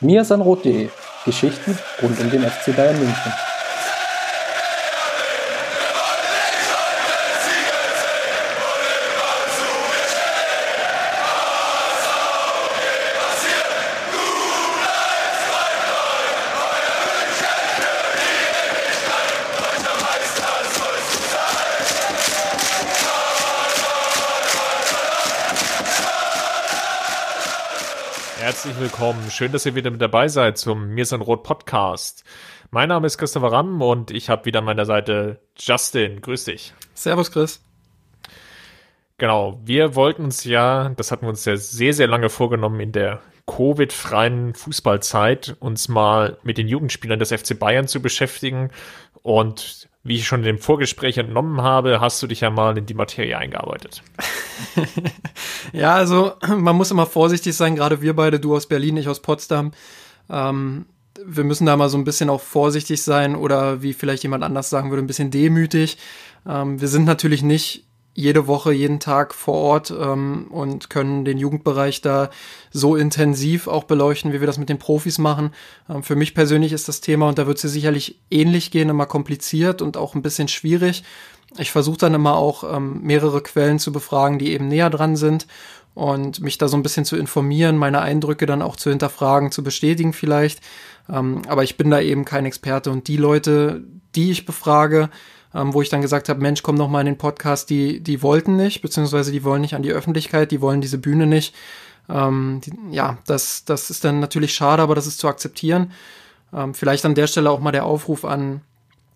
miasanrot.de Geschichten rund um den FC Bayern München. Herzlich willkommen. Schön, dass ihr wieder mit dabei seid zum Mir sind Rot Podcast. Mein Name ist Christopher Ramm und ich habe wieder an meiner Seite Justin. Grüß dich. Servus, Chris. Genau, wir wollten uns ja, das hatten wir uns ja sehr, sehr lange vorgenommen in der Covid-freien Fußballzeit, uns mal mit den Jugendspielern des FC Bayern zu beschäftigen und wie ich schon in dem Vorgespräch entnommen habe, hast du dich ja mal in die Materie eingearbeitet. ja, also man muss immer vorsichtig sein, gerade wir beide, du aus Berlin, ich aus Potsdam. Ähm, wir müssen da mal so ein bisschen auch vorsichtig sein oder wie vielleicht jemand anders sagen würde, ein bisschen demütig. Ähm, wir sind natürlich nicht jede Woche, jeden Tag vor Ort ähm, und können den Jugendbereich da so intensiv auch beleuchten, wie wir das mit den Profis machen. Ähm, für mich persönlich ist das Thema, und da wird es sicherlich ähnlich gehen, immer kompliziert und auch ein bisschen schwierig. Ich versuche dann immer auch ähm, mehrere Quellen zu befragen, die eben näher dran sind und mich da so ein bisschen zu informieren, meine Eindrücke dann auch zu hinterfragen, zu bestätigen vielleicht. Ähm, aber ich bin da eben kein Experte und die Leute, die ich befrage, ähm, wo ich dann gesagt habe, Mensch, komm doch mal in den Podcast, die, die wollten nicht, beziehungsweise die wollen nicht an die Öffentlichkeit, die wollen diese Bühne nicht. Ähm, die, ja, das, das ist dann natürlich schade, aber das ist zu akzeptieren. Ähm, vielleicht an der Stelle auch mal der Aufruf an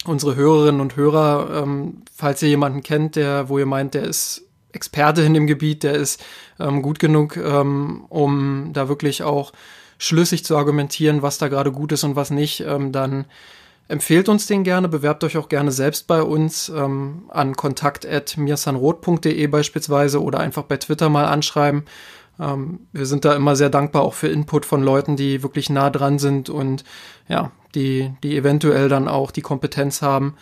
unsere Hörerinnen und Hörer, ähm, falls ihr jemanden kennt, der, wo ihr meint, der ist Experte in dem Gebiet, der ist ähm, gut genug, ähm, um da wirklich auch schlüssig zu argumentieren, was da gerade gut ist und was nicht, ähm, dann Empfehlt uns den gerne, bewerbt euch auch gerne selbst bei uns ähm, an kontakt.mirsanrot.de beispielsweise oder einfach bei Twitter mal anschreiben. Ähm, wir sind da immer sehr dankbar auch für Input von Leuten, die wirklich nah dran sind und ja, die, die eventuell dann auch die Kompetenz haben,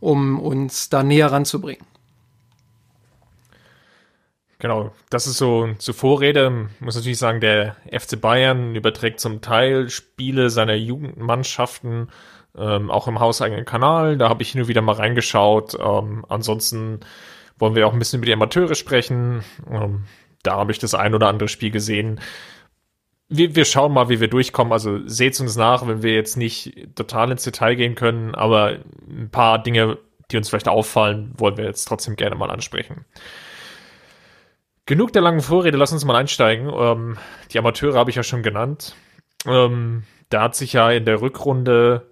um uns da näher ranzubringen. Genau, das ist so zur Vorrede. Ich muss natürlich sagen, der FC Bayern überträgt zum Teil Spiele seiner Jugendmannschaften ähm, auch im hauseigenen Kanal. Da habe ich nur wieder mal reingeschaut. Ähm, ansonsten wollen wir auch ein bisschen über die Amateure sprechen. Ähm, da habe ich das ein oder andere Spiel gesehen. Wir, wir schauen mal, wie wir durchkommen. Also seht uns nach, wenn wir jetzt nicht total ins Detail gehen können, aber ein paar Dinge, die uns vielleicht auffallen, wollen wir jetzt trotzdem gerne mal ansprechen. Genug der langen Vorrede, lass uns mal einsteigen. Ähm, die Amateure habe ich ja schon genannt. Ähm, da hat sich ja in der Rückrunde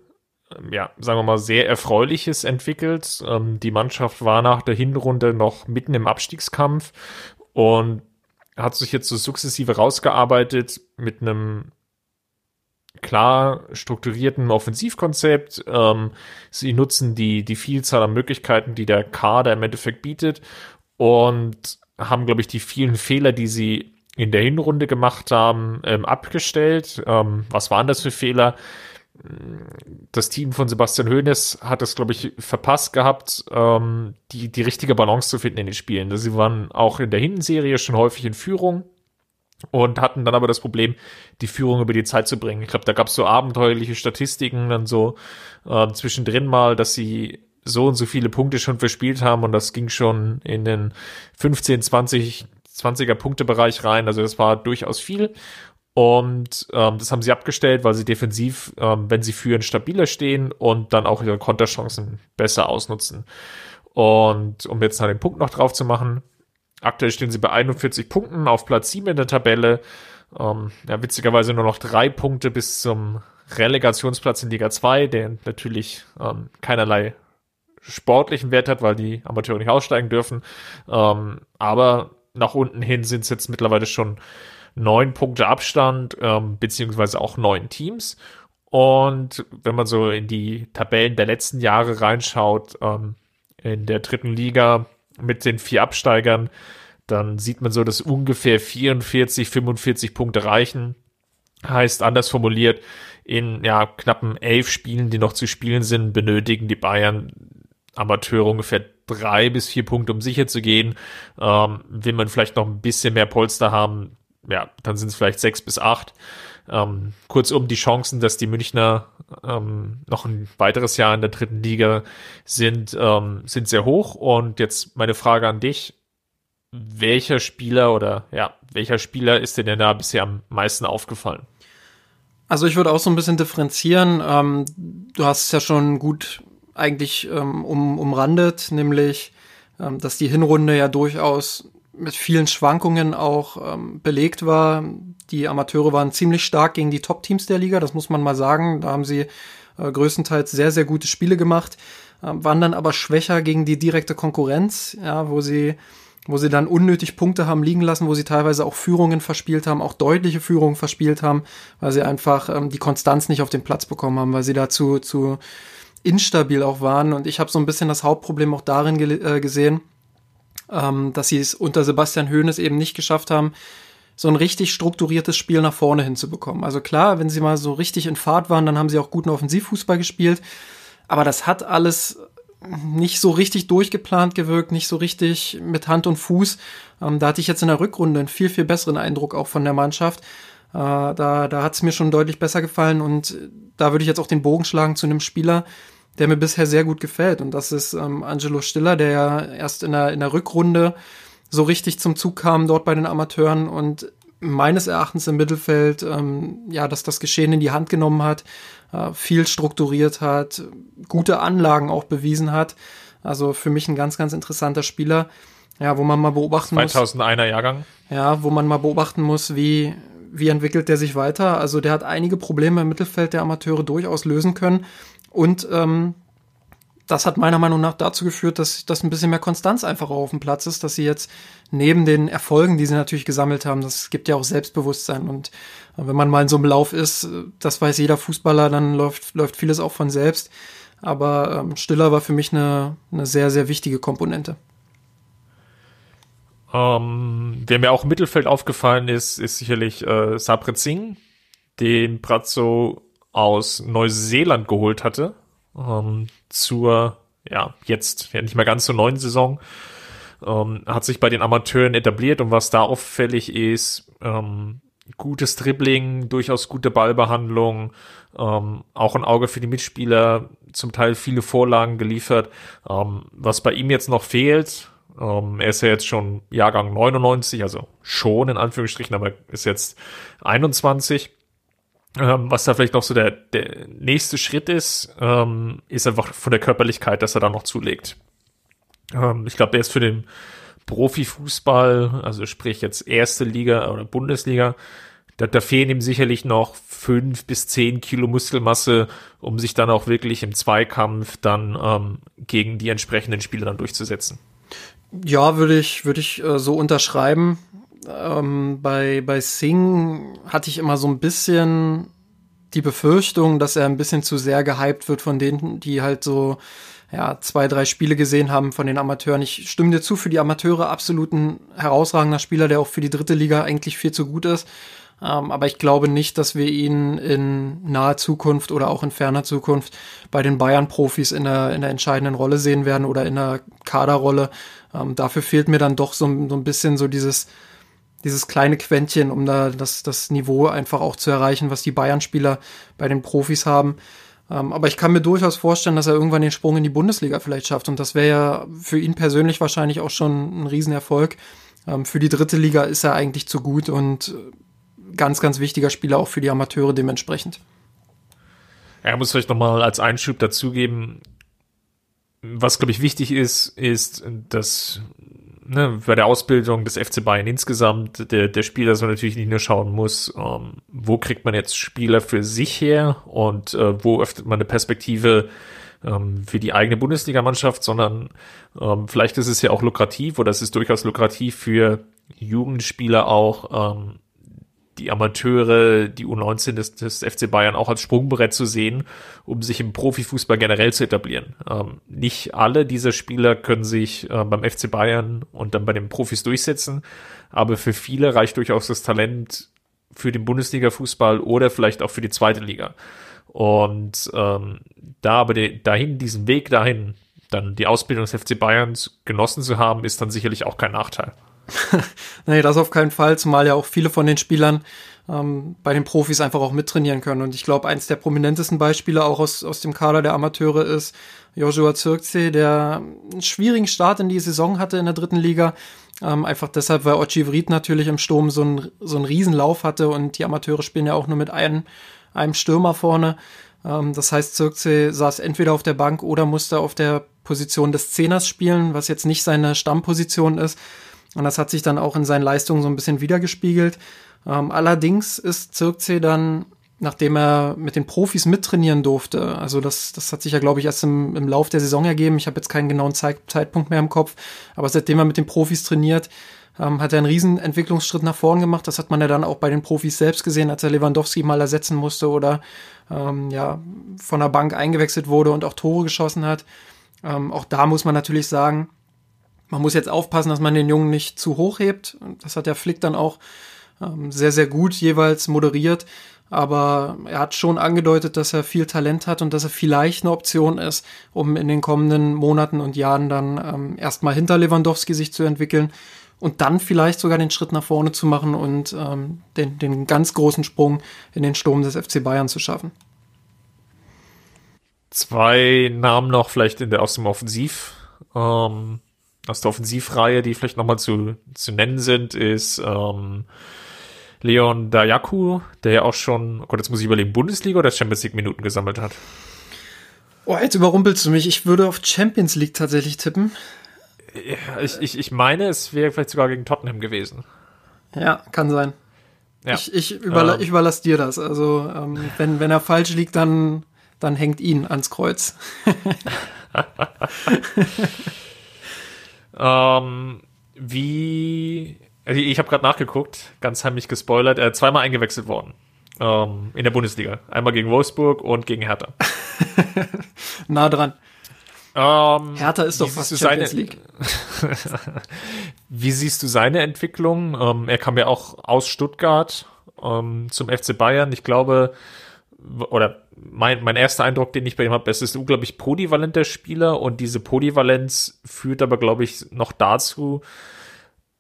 ja, sagen wir mal, sehr Erfreuliches entwickelt. Ähm, die Mannschaft war nach der Hinrunde noch mitten im Abstiegskampf und hat sich jetzt so sukzessive rausgearbeitet mit einem klar strukturierten Offensivkonzept. Ähm, sie nutzen die, die Vielzahl an Möglichkeiten, die der Kader im Endeffekt bietet und haben, glaube ich, die vielen Fehler, die sie in der Hinrunde gemacht haben, ähm, abgestellt. Ähm, was waren das für Fehler? Das Team von Sebastian Hoeneß hat es, glaube ich, verpasst gehabt, ähm, die, die richtige Balance zu finden in den Spielen. Sie waren auch in der Hinserie schon häufig in Führung und hatten dann aber das Problem, die Führung über die Zeit zu bringen. Ich glaube, da gab es so abenteuerliche Statistiken dann so äh, zwischendrin mal, dass sie so und so viele Punkte schon verspielt haben und das ging schon in den 15, 20, 20er Punktebereich rein. Also das war durchaus viel. Und ähm, das haben sie abgestellt, weil sie defensiv, ähm, wenn sie führen, stabiler stehen und dann auch ihre Konterchancen besser ausnutzen. Und um jetzt noch den Punkt noch drauf zu machen, aktuell stehen sie bei 41 Punkten auf Platz 7 in der Tabelle. Ähm, ja, witzigerweise nur noch drei Punkte bis zum Relegationsplatz in Liga 2, der natürlich ähm, keinerlei sportlichen Wert hat, weil die Amateure nicht aussteigen dürfen. Ähm, aber nach unten hin sind es jetzt mittlerweile schon neun Punkte Abstand, ähm, beziehungsweise auch neun Teams. Und wenn man so in die Tabellen der letzten Jahre reinschaut, ähm, in der dritten Liga mit den vier Absteigern, dann sieht man so, dass ungefähr 44, 45 Punkte reichen. Heißt anders formuliert, in ja, knappen elf Spielen, die noch zu spielen sind, benötigen die Bayern Amateure ungefähr drei bis vier Punkte, um sicher zu gehen. Ähm, will man vielleicht noch ein bisschen mehr Polster haben, ja, dann sind es vielleicht sechs bis acht. Ähm, kurzum, die Chancen, dass die Münchner ähm, noch ein weiteres Jahr in der dritten Liga sind, ähm, sind sehr hoch. Und jetzt meine Frage an dich. Welcher Spieler oder ja, welcher Spieler ist denn da bisher am meisten aufgefallen? Also ich würde auch so ein bisschen differenzieren. Ähm, du hast es ja schon gut eigentlich ähm, um, umrandet, nämlich, ähm, dass die Hinrunde ja durchaus mit vielen Schwankungen auch ähm, belegt war. Die Amateure waren ziemlich stark gegen die Top-Teams der Liga, das muss man mal sagen. Da haben sie äh, größtenteils sehr, sehr gute Spiele gemacht, äh, waren dann aber schwächer gegen die direkte Konkurrenz, ja, wo sie wo sie dann unnötig Punkte haben liegen lassen, wo sie teilweise auch Führungen verspielt haben, auch deutliche Führungen verspielt haben, weil sie einfach ähm, die Konstanz nicht auf den Platz bekommen haben, weil sie dazu zu instabil auch waren. Und ich habe so ein bisschen das Hauptproblem auch darin ge äh, gesehen, ähm, dass sie es unter Sebastian Hoeneß eben nicht geschafft haben, so ein richtig strukturiertes Spiel nach vorne hinzubekommen. Also klar, wenn sie mal so richtig in Fahrt waren, dann haben sie auch guten Offensivfußball gespielt. Aber das hat alles nicht so richtig durchgeplant gewirkt, nicht so richtig mit Hand und Fuß. Ähm, da hatte ich jetzt in der Rückrunde einen viel, viel besseren Eindruck auch von der Mannschaft. Äh, da da hat es mir schon deutlich besser gefallen und da würde ich jetzt auch den Bogen schlagen zu einem Spieler, der mir bisher sehr gut gefällt. Und das ist ähm, Angelo Stiller, der ja erst in der, in der Rückrunde so richtig zum Zug kam dort bei den Amateuren und meines Erachtens im Mittelfeld ähm, ja, dass das Geschehen in die Hand genommen hat, äh, viel strukturiert hat, gute Anlagen auch bewiesen hat. Also für mich ein ganz, ganz interessanter Spieler, ja, wo man mal beobachten 2001er muss. 2001er Jahrgang. Ja, wo man mal beobachten muss, wie, wie entwickelt der sich weiter. Also der hat einige Probleme im Mittelfeld der Amateure durchaus lösen können. Und ähm, das hat meiner Meinung nach dazu geführt, dass, dass ein bisschen mehr Konstanz einfach auf dem Platz ist, dass sie jetzt neben den Erfolgen, die sie natürlich gesammelt haben, das gibt ja auch Selbstbewusstsein. Und wenn man mal in so einem Lauf ist, das weiß jeder Fußballer, dann läuft, läuft vieles auch von selbst. Aber ähm, Stiller war für mich eine, eine sehr, sehr wichtige Komponente. Ähm, wer mir auch im Mittelfeld aufgefallen ist, ist sicherlich äh, Sabret Singh, den Brazzo aus Neuseeland geholt hatte ähm, zur, ja, jetzt ja nicht mehr ganz zur neuen Saison. Ähm, hat sich bei den Amateuren etabliert und was da auffällig ist, ähm, gutes Dribbling, durchaus gute Ballbehandlung, ähm, auch ein Auge für die Mitspieler, zum Teil viele Vorlagen geliefert. Ähm, was bei ihm jetzt noch fehlt, ähm, er ist ja jetzt schon Jahrgang 99, also schon in Anführungsstrichen, aber ist jetzt 21. Ähm, was da vielleicht noch so der, der nächste Schritt ist, ähm, ist einfach von der Körperlichkeit, dass er da noch zulegt. Ähm, ich glaube, er ist für den Profifußball, also sprich jetzt erste Liga oder Bundesliga, da, da fehlen ihm sicherlich noch fünf bis zehn Kilo Muskelmasse, um sich dann auch wirklich im Zweikampf dann ähm, gegen die entsprechenden Spieler dann durchzusetzen. Ja, würde ich, würde ich äh, so unterschreiben ähm, bei, bei Sing hatte ich immer so ein bisschen die Befürchtung, dass er ein bisschen zu sehr gehypt wird von denen, die halt so ja, zwei, drei Spiele gesehen haben von den Amateuren. Ich stimme dir zu, für die Amateure absolut ein herausragender Spieler, der auch für die dritte Liga eigentlich viel zu gut ist. Ähm, aber ich glaube nicht, dass wir ihn in naher Zukunft oder auch in ferner Zukunft bei den Bayern-Profis in der, in der entscheidenden Rolle sehen werden oder in der Kaderrolle. Ähm, dafür fehlt mir dann doch so, so ein bisschen so dieses, dieses kleine Quäntchen, um da das, das Niveau einfach auch zu erreichen, was die Bayern-Spieler bei den Profis haben. Ähm, aber ich kann mir durchaus vorstellen, dass er irgendwann den Sprung in die Bundesliga vielleicht schafft. Und das wäre ja für ihn persönlich wahrscheinlich auch schon ein Riesenerfolg. Ähm, für die dritte Liga ist er eigentlich zu gut und äh, ganz, ganz wichtiger Spieler auch für die Amateure dementsprechend. Er muss vielleicht nochmal als Einschub dazugeben, was, glaube ich, wichtig ist, ist, dass ne, bei der Ausbildung des FC Bayern insgesamt der, der Spieler so natürlich nicht nur schauen muss, ähm, wo kriegt man jetzt Spieler für sich her und äh, wo öffnet man eine Perspektive ähm, für die eigene Bundesligamannschaft, sondern ähm, vielleicht ist es ja auch lukrativ oder es ist durchaus lukrativ für Jugendspieler auch ähm, die Amateure, die U19 des, des FC Bayern auch als Sprungbrett zu sehen, um sich im Profifußball generell zu etablieren. Ähm, nicht alle dieser Spieler können sich äh, beim FC Bayern und dann bei den Profis durchsetzen, aber für viele reicht durchaus das Talent für den Bundesliga-Fußball oder vielleicht auch für die zweite Liga. Und ähm, da aber dahin, diesen Weg dahin, dann die Ausbildung des FC Bayerns genossen zu haben, ist dann sicherlich auch kein Nachteil. nee, das auf keinen Fall, zumal ja auch viele von den Spielern ähm, bei den Profis einfach auch mittrainieren können. Und ich glaube, eins der prominentesten Beispiele auch aus, aus dem Kader der Amateure ist Joshua Zirkzee, der einen schwierigen Start in die Saison hatte in der dritten Liga. Ähm, einfach deshalb, weil Ochi Vrit natürlich im Sturm so einen, so einen Riesenlauf hatte und die Amateure spielen ja auch nur mit einem, einem Stürmer vorne. Ähm, das heißt, Zirkzee saß entweder auf der Bank oder musste auf der Position des Zehners spielen, was jetzt nicht seine Stammposition ist. Und das hat sich dann auch in seinen Leistungen so ein bisschen wiedergespiegelt. Ähm, allerdings ist Zirkzee dann, nachdem er mit den Profis mittrainieren durfte, also das, das hat sich ja, glaube ich, erst im, im Lauf der Saison ergeben. Ich habe jetzt keinen genauen Zeit, Zeitpunkt mehr im Kopf, aber seitdem er mit den Profis trainiert, ähm, hat er einen riesen Entwicklungsschritt nach vorn gemacht. Das hat man ja dann auch bei den Profis selbst gesehen, als er Lewandowski mal ersetzen musste oder ähm, ja von der Bank eingewechselt wurde und auch Tore geschossen hat. Ähm, auch da muss man natürlich sagen, man muss jetzt aufpassen, dass man den Jungen nicht zu hoch hebt. Das hat der Flick dann auch ähm, sehr, sehr gut jeweils moderiert. Aber er hat schon angedeutet, dass er viel Talent hat und dass er vielleicht eine Option ist, um in den kommenden Monaten und Jahren dann ähm, erstmal hinter Lewandowski sich zu entwickeln und dann vielleicht sogar den Schritt nach vorne zu machen und ähm, den, den ganz großen Sprung in den Sturm des FC Bayern zu schaffen. Zwei Namen noch vielleicht in der aus dem Offensiv, ähm, aus der Offensivreihe, die vielleicht nochmal zu, zu nennen sind, ist ähm, Leon Dayaku, der ja auch schon, oh Gott, jetzt muss ich überlegen, Bundesliga oder Champions League Minuten gesammelt hat. Oh, jetzt überrumpelst du mich. Ich würde auf Champions League tatsächlich tippen. Ja, ich, ich, ich meine, es wäre vielleicht sogar gegen Tottenham gewesen. Ja, kann sein. Ja. Ich, ich, überla ähm. ich überlasse dir das. Also, ähm, wenn, wenn er falsch liegt, dann, dann hängt ihn ans Kreuz. ähm, wie also ich habe gerade nachgeguckt, ganz heimlich gespoilert, er ist zweimal eingewechselt worden ähm, in der Bundesliga. Einmal gegen Wolfsburg und gegen Hertha. nah dran. Ähm, Hertha ist doch fast Champions seine, League. wie siehst du seine Entwicklung? Ähm, er kam ja auch aus Stuttgart ähm, zum FC Bayern. Ich glaube, oder mein, mein erster Eindruck, den ich bei ihm habe, es ist unglaublich polyvalenter Spieler und diese Polyvalenz führt aber, glaube ich, noch dazu,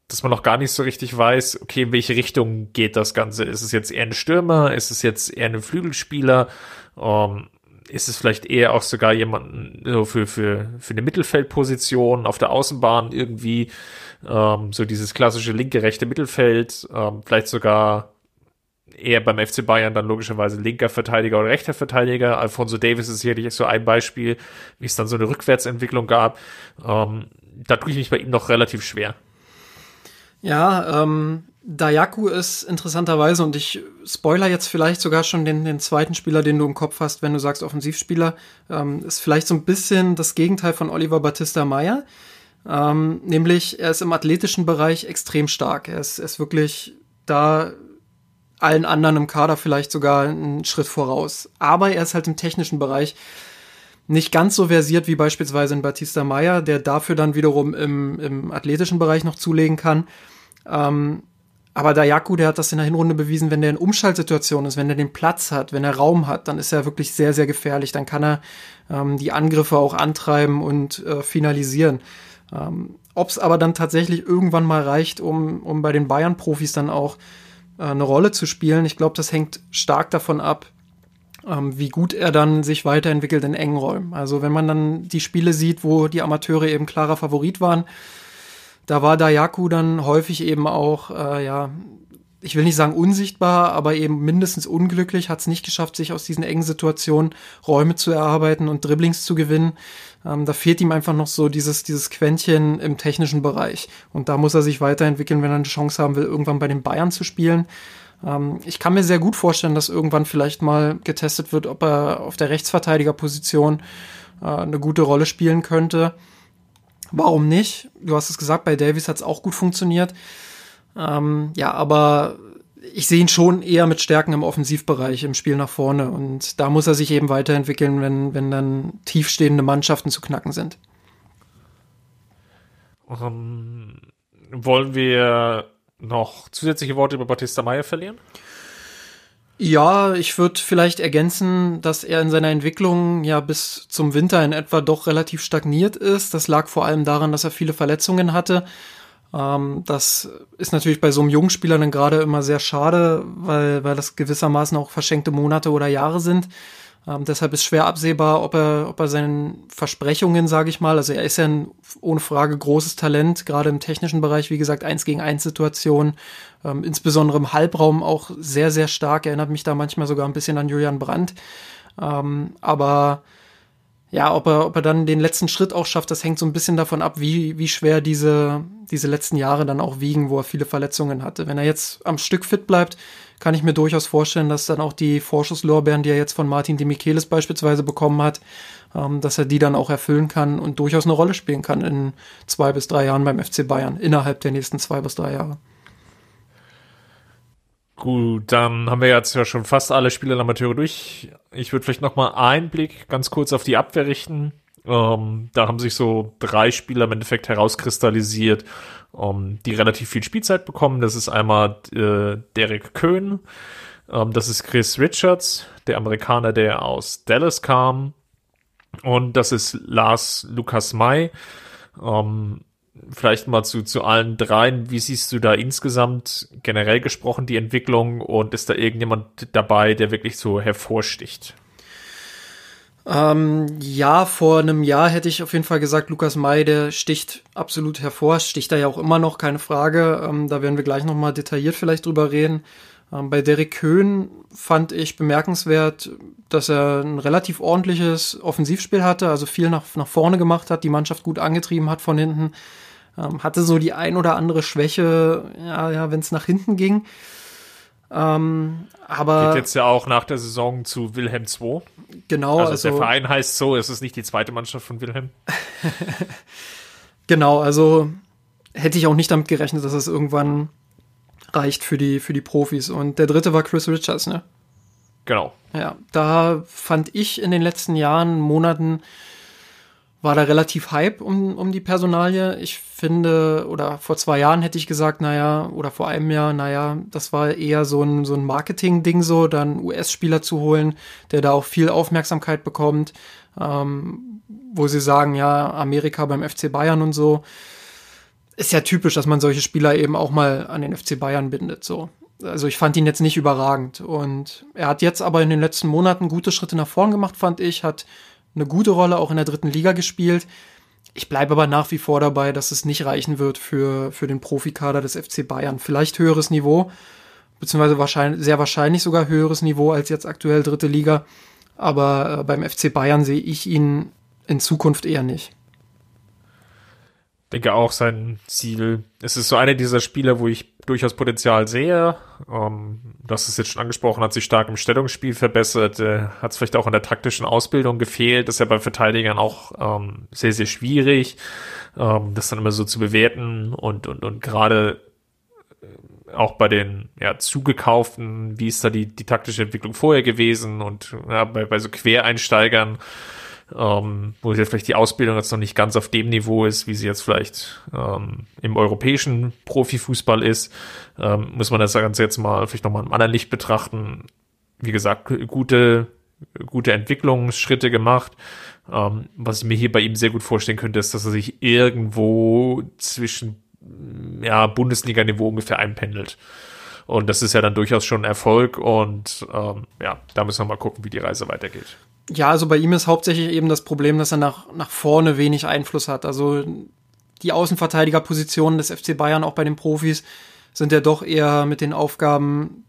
dass man noch gar nicht so richtig weiß, okay, in welche Richtung geht das Ganze? Ist es jetzt eher ein Stürmer? Ist es jetzt eher ein Flügelspieler? Ähm, ist es vielleicht eher auch sogar jemanden so für, für, für eine Mittelfeldposition auf der Außenbahn irgendwie, ähm, so dieses klassische linke, rechte Mittelfeld, ähm, vielleicht sogar eher beim FC Bayern dann logischerweise linker Verteidiger oder rechter Verteidiger. Alfonso Davis ist sicherlich so ein Beispiel, wie es dann so eine Rückwärtsentwicklung gab. Ähm, da tue ich mich bei ihm noch relativ schwer. Ja, ähm, Dayaku ist interessanterweise, und ich spoiler jetzt vielleicht sogar schon den, den zweiten Spieler, den du im Kopf hast, wenn du sagst Offensivspieler, ähm, ist vielleicht so ein bisschen das Gegenteil von Oliver Battista Meyer. Ähm, nämlich, er ist im athletischen Bereich extrem stark. Er ist, er ist wirklich da allen anderen im Kader vielleicht sogar einen Schritt voraus. Aber er ist halt im technischen Bereich nicht ganz so versiert wie beispielsweise in Batista Meyer, der dafür dann wiederum im, im athletischen Bereich noch zulegen kann. Ähm, aber Dayaku, der hat das in der Hinrunde bewiesen, wenn der in Umschaltsituation ist, wenn er den Platz hat, wenn er Raum hat, dann ist er wirklich sehr, sehr gefährlich. Dann kann er ähm, die Angriffe auch antreiben und äh, finalisieren. Ähm, Ob es aber dann tatsächlich irgendwann mal reicht, um, um bei den Bayern-Profis dann auch eine Rolle zu spielen, ich glaube, das hängt stark davon ab, ähm, wie gut er dann sich weiterentwickelt in engen Räumen. Also wenn man dann die Spiele sieht, wo die Amateure eben klarer Favorit waren, da war Dayaku dann häufig eben auch, äh, ja, ich will nicht sagen unsichtbar, aber eben mindestens unglücklich, hat es nicht geschafft, sich aus diesen engen Situationen Räume zu erarbeiten und Dribblings zu gewinnen. Ähm, da fehlt ihm einfach noch so dieses, dieses Quäntchen im technischen Bereich. Und da muss er sich weiterentwickeln, wenn er eine Chance haben will, irgendwann bei den Bayern zu spielen. Ähm, ich kann mir sehr gut vorstellen, dass irgendwann vielleicht mal getestet wird, ob er auf der Rechtsverteidigerposition äh, eine gute Rolle spielen könnte. Warum nicht? Du hast es gesagt, bei Davies hat es auch gut funktioniert. Ähm, ja, aber ich sehe ihn schon eher mit Stärken im Offensivbereich, im Spiel nach vorne. Und da muss er sich eben weiterentwickeln, wenn, wenn dann tiefstehende Mannschaften zu knacken sind. Um, ähm, wollen wir noch zusätzliche Worte über Batista Meyer verlieren? Ja, ich würde vielleicht ergänzen, dass er in seiner Entwicklung ja bis zum Winter in etwa doch relativ stagniert ist. Das lag vor allem daran, dass er viele Verletzungen hatte. Ähm, das ist natürlich bei so einem jungen Spieler dann gerade immer sehr schade, weil, weil das gewissermaßen auch verschenkte Monate oder Jahre sind. Ähm, deshalb ist schwer absehbar, ob er, ob er seinen Versprechungen, sage ich mal, also er ist ja ein, ohne Frage großes Talent, gerade im technischen Bereich, wie gesagt, eins gegen eins Situation, ähm, insbesondere im Halbraum auch sehr, sehr stark, erinnert mich da manchmal sogar ein bisschen an Julian Brandt. Ähm, aber ja, ob er, ob er dann den letzten Schritt auch schafft, das hängt so ein bisschen davon ab, wie, wie schwer diese, diese letzten Jahre dann auch wiegen, wo er viele Verletzungen hatte. Wenn er jetzt am Stück fit bleibt, kann ich mir durchaus vorstellen, dass dann auch die Vorschusslorbeeren, die er jetzt von Martin de Michelis beispielsweise bekommen hat, ähm, dass er die dann auch erfüllen kann und durchaus eine Rolle spielen kann in zwei bis drei Jahren beim FC Bayern, innerhalb der nächsten zwei bis drei Jahre. Gut, dann haben wir jetzt ja schon fast alle Spieler der Amateure durch. Ich würde vielleicht noch mal einen Blick ganz kurz auf die Abwehr richten. Ähm, da haben sich so drei Spieler im Endeffekt herauskristallisiert, ähm, die relativ viel Spielzeit bekommen. Das ist einmal äh, Derek Köhn, ähm, das ist Chris Richards, der Amerikaner, der aus Dallas kam. Und das ist Lars Lukas May. Ähm, vielleicht mal zu, zu allen dreien. Wie siehst du da insgesamt generell gesprochen die Entwicklung und ist da irgendjemand dabei, der wirklich so hervorsticht? Ähm, ja, vor einem Jahr hätte ich auf jeden Fall gesagt, Lukas May, der sticht absolut hervor, sticht da ja auch immer noch, keine Frage. Ähm, da werden wir gleich nochmal detailliert vielleicht drüber reden. Ähm, bei Derek Köhn fand ich bemerkenswert, dass er ein relativ ordentliches Offensivspiel hatte, also viel nach, nach vorne gemacht hat, die Mannschaft gut angetrieben hat von hinten. Ähm, hatte so die ein oder andere Schwäche, ja, ja, wenn es nach hinten ging. Ähm, aber geht jetzt ja auch nach der Saison zu Wilhelm II. Genau, also, also der Verein heißt so, es ist nicht die zweite Mannschaft von Wilhelm. genau, also hätte ich auch nicht damit gerechnet, dass es irgendwann reicht für die für die Profis. Und der dritte war Chris Richards, ne? Genau. Ja, da fand ich in den letzten Jahren, Monaten war da relativ Hype um, um die Personalie. Ich finde, oder vor zwei Jahren hätte ich gesagt, naja, oder vor einem Jahr, naja, das war eher so ein, so ein Marketing-Ding so, dann US-Spieler zu holen, der da auch viel Aufmerksamkeit bekommt, ähm, wo sie sagen, ja, Amerika beim FC Bayern und so. Ist ja typisch, dass man solche Spieler eben auch mal an den FC Bayern bindet, so. Also ich fand ihn jetzt nicht überragend. Und er hat jetzt aber in den letzten Monaten gute Schritte nach vorn gemacht, fand ich, hat eine gute Rolle auch in der dritten Liga gespielt. Ich bleibe aber nach wie vor dabei, dass es nicht reichen wird für, für den Profikader des FC Bayern. Vielleicht höheres Niveau, beziehungsweise wahrscheinlich, sehr wahrscheinlich sogar höheres Niveau als jetzt aktuell dritte Liga. Aber äh, beim FC Bayern sehe ich ihn in Zukunft eher nicht denke auch sein Ziel. Es ist so einer dieser Spieler, wo ich durchaus Potenzial sehe. Ähm, das ist jetzt schon angesprochen, hat sich stark im Stellungsspiel verbessert, äh, hat es vielleicht auch in der taktischen Ausbildung gefehlt. Das ist ja bei Verteidigern auch ähm, sehr, sehr schwierig, ähm, das dann immer so zu bewerten und, und, und gerade äh, auch bei den ja, zugekauften, wie ist da die, die taktische Entwicklung vorher gewesen und ja, bei, bei so Quereinsteigern ähm, wo jetzt vielleicht die Ausbildung jetzt noch nicht ganz auf dem Niveau ist, wie sie jetzt vielleicht ähm, im europäischen Profifußball ist, ähm, muss man das Ganze jetzt mal vielleicht nochmal im anderen Licht betrachten. Wie gesagt, gute, gute Entwicklungsschritte gemacht. Ähm, was ich mir hier bei ihm sehr gut vorstellen könnte, ist, dass er sich irgendwo zwischen ja, Bundesliga-Niveau ungefähr einpendelt. Und das ist ja dann durchaus schon ein Erfolg und ähm, ja, da müssen wir mal gucken, wie die Reise weitergeht. Ja, also bei ihm ist hauptsächlich eben das Problem, dass er nach, nach vorne wenig Einfluss hat. Also die Außenverteidigerpositionen des FC Bayern, auch bei den Profis, sind ja doch eher mit den Aufgaben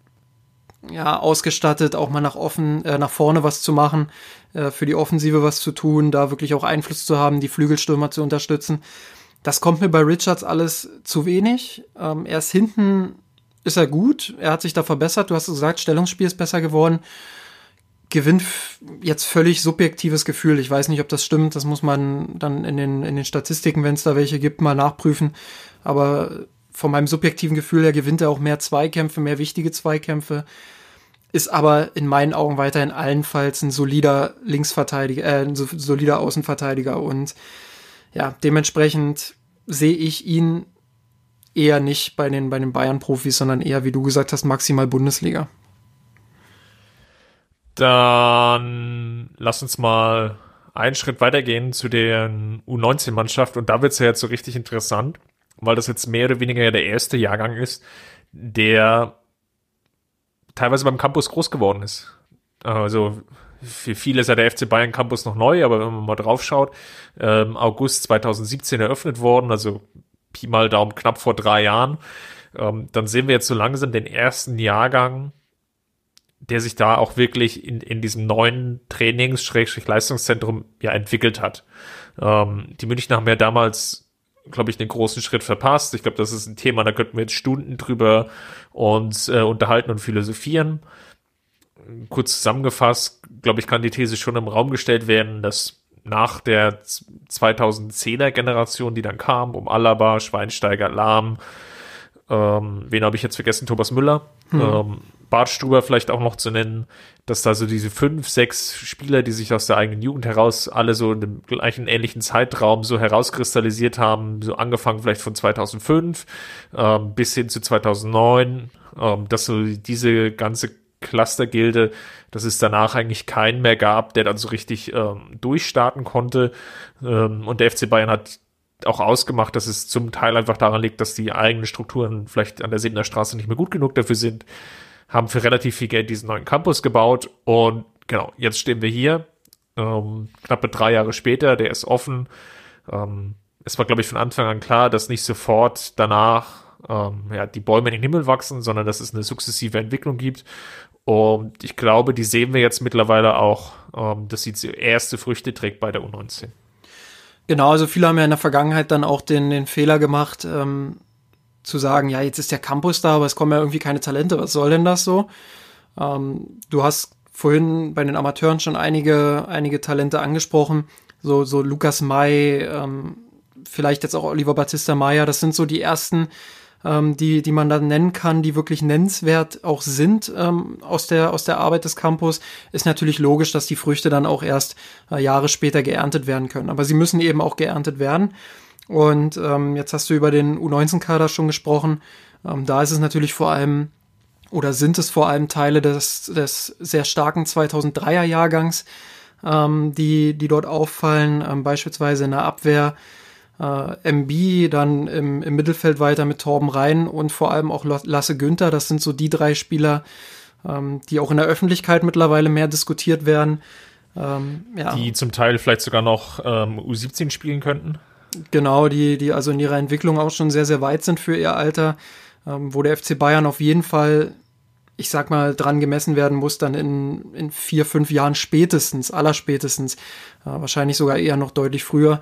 ja, ausgestattet, auch mal nach offen, äh, nach vorne was zu machen, äh, für die Offensive was zu tun, da wirklich auch Einfluss zu haben, die Flügelstürmer zu unterstützen. Das kommt mir bei Richards alles zu wenig. Ähm, erst hinten ist er gut, er hat sich da verbessert, du hast gesagt, Stellungsspiel ist besser geworden gewinnt jetzt völlig subjektives Gefühl. Ich weiß nicht, ob das stimmt. Das muss man dann in den, in den Statistiken, wenn es da welche gibt, mal nachprüfen. Aber von meinem subjektiven Gefühl her gewinnt er auch mehr Zweikämpfe, mehr wichtige Zweikämpfe. Ist aber in meinen Augen weiterhin allenfalls ein solider Linksverteidiger, äh, ein solider Außenverteidiger. Und ja, dementsprechend sehe ich ihn eher nicht bei den, bei den Bayern-Profis, sondern eher, wie du gesagt hast, maximal Bundesliga. Dann lass uns mal einen Schritt weitergehen zu der U19-Mannschaft und da wird es ja jetzt so richtig interessant. weil das jetzt mehr oder weniger der erste Jahrgang ist, der teilweise beim Campus groß geworden ist. Also für viele ist ja der FC Bayern Campus noch neu, aber wenn man mal drauf schaut, ähm, August 2017 eröffnet worden, also Pi mal Daumen knapp vor drei Jahren, ähm, dann sehen wir jetzt so langsam den ersten Jahrgang, der sich da auch wirklich in, in diesem neuen Trainings-Leistungszentrum ja entwickelt hat. Ähm, die Münchner haben ja damals, glaube ich, einen großen Schritt verpasst. Ich glaube, das ist ein Thema, da könnten wir jetzt Stunden drüber uns äh, unterhalten und philosophieren. Kurz zusammengefasst, glaube ich, kann die These schon im Raum gestellt werden, dass nach der 2010er Generation, die dann kam, um Alaba, Schweinsteiger, Lahm, ähm, wen habe ich jetzt vergessen? Thomas Müller, hm. ähm, Bartstuber vielleicht auch noch zu nennen, dass da so diese fünf, sechs Spieler, die sich aus der eigenen Jugend heraus alle so in dem gleichen ähnlichen Zeitraum so herauskristallisiert haben, so angefangen vielleicht von 2005 ähm, bis hin zu 2009, ähm, dass so diese ganze Clustergilde, dass es danach eigentlich keinen mehr gab, der dann so richtig ähm, durchstarten konnte. Ähm, und der FC Bayern hat auch ausgemacht, dass es zum Teil einfach daran liegt, dass die eigenen Strukturen vielleicht an der Sebener Straße nicht mehr gut genug dafür sind, haben für relativ viel Geld diesen neuen Campus gebaut und genau, jetzt stehen wir hier, ähm, knappe drei Jahre später, der ist offen. Ähm, es war, glaube ich, von Anfang an klar, dass nicht sofort danach ähm, ja, die Bäume in den Himmel wachsen, sondern dass es eine sukzessive Entwicklung gibt. Und ich glaube, die sehen wir jetzt mittlerweile auch, ähm, dass sie erste Früchte trägt bei der U19. Genau, also viele haben ja in der Vergangenheit dann auch den, den Fehler gemacht, ähm, zu sagen, ja, jetzt ist der Campus da, aber es kommen ja irgendwie keine Talente, was soll denn das so? Ähm, du hast vorhin bei den Amateuren schon einige, einige Talente angesprochen, so, so Lukas May, ähm, vielleicht jetzt auch Oliver Battista Meyer, das sind so die ersten, ähm, die, die man dann nennen kann, die wirklich nennenswert auch sind ähm, aus, der, aus der Arbeit des Campus, ist natürlich logisch, dass die Früchte dann auch erst äh, Jahre später geerntet werden können. Aber sie müssen eben auch geerntet werden. Und ähm, jetzt hast du über den U19-Kader schon gesprochen. Ähm, da ist es natürlich vor allem oder sind es vor allem Teile des, des sehr starken 2003er Jahrgangs, ähm, die, die dort auffallen, ähm, beispielsweise in der Abwehr äh, MB, dann im, im Mittelfeld weiter mit Torben Rhein und vor allem auch Lasse Günther. Das sind so die drei Spieler, ähm, die auch in der Öffentlichkeit mittlerweile mehr diskutiert werden. Ähm, ja. Die zum Teil vielleicht sogar noch ähm, U17 spielen könnten. Genau, die, die also in ihrer Entwicklung auch schon sehr, sehr weit sind für ihr Alter, ähm, wo der FC Bayern auf jeden Fall, ich sag mal, dran gemessen werden muss, dann in, in vier, fünf Jahren spätestens, allerspätestens, äh, wahrscheinlich sogar eher noch deutlich früher.